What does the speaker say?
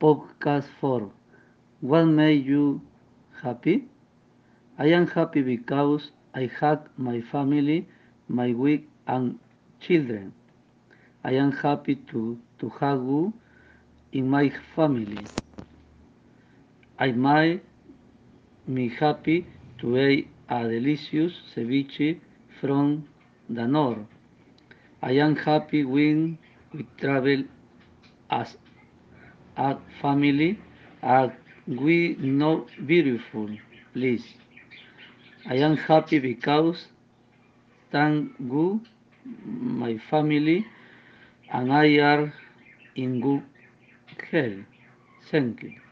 podcast for What made you happy? I am happy because I had my family, my wife and children. I am happy to, to have you in my family. I made me happy to eat a delicious ceviche from the north. I am happy when we travel as a family and we know beautiful please. I am happy because thank you, my family, and I are in good health. Thank you.